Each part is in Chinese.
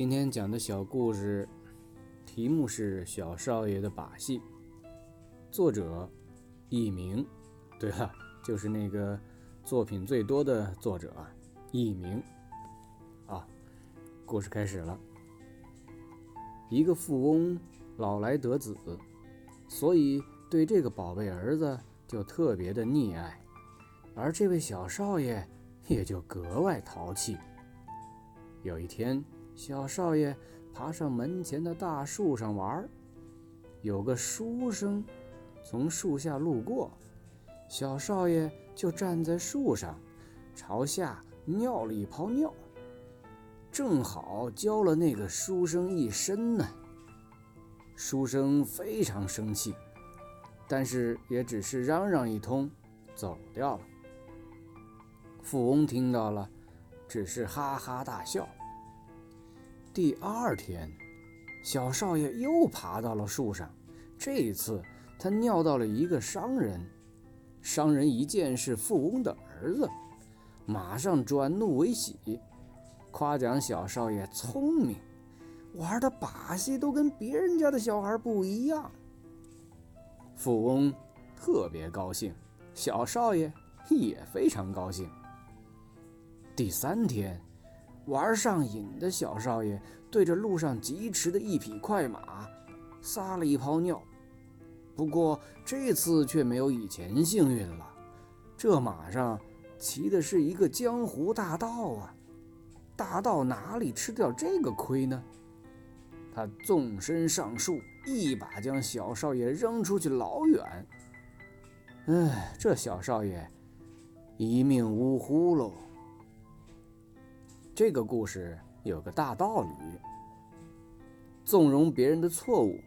今天讲的小故事题目是《小少爷的把戏》，作者佚名。对了，就是那个作品最多的作者佚名。啊，故事开始了。一个富翁老来得子，所以对这个宝贝儿子就特别的溺爱，而这位小少爷也就格外淘气。有一天，小少爷爬上门前的大树上玩，有个书生从树下路过，小少爷就站在树上，朝下尿了一泡尿，正好浇了那个书生一身呢。书生非常生气，但是也只是嚷嚷一通，走掉了。富翁听到了。只是哈哈大笑。第二天，小少爷又爬到了树上，这一次他尿到了一个商人。商人一见是富翁的儿子，马上转怒为喜，夸奖小少爷聪明，玩的把戏都跟别人家的小孩不一样。富翁特别高兴，小少爷也非常高兴。第三天，玩上瘾的小少爷对着路上疾驰的一匹快马撒了一泡尿。不过这次却没有以前幸运了，这马上骑的是一个江湖大盗啊！大盗哪里吃掉这个亏呢？他纵身上树，一把将小少爷扔出去老远。哎，这小少爷一命呜呼喽！这个故事有个大道理：纵容别人的错误，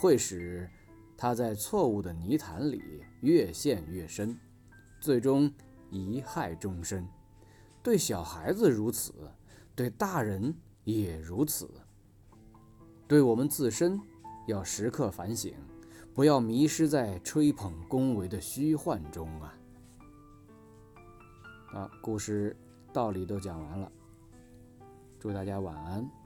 会使他在错误的泥潭里越陷越深，最终贻害终身。对小孩子如此，对大人也如此。对我们自身，要时刻反省，不要迷失在吹捧恭维的虚幻中啊！啊，故事道理都讲完了。祝大家晚安。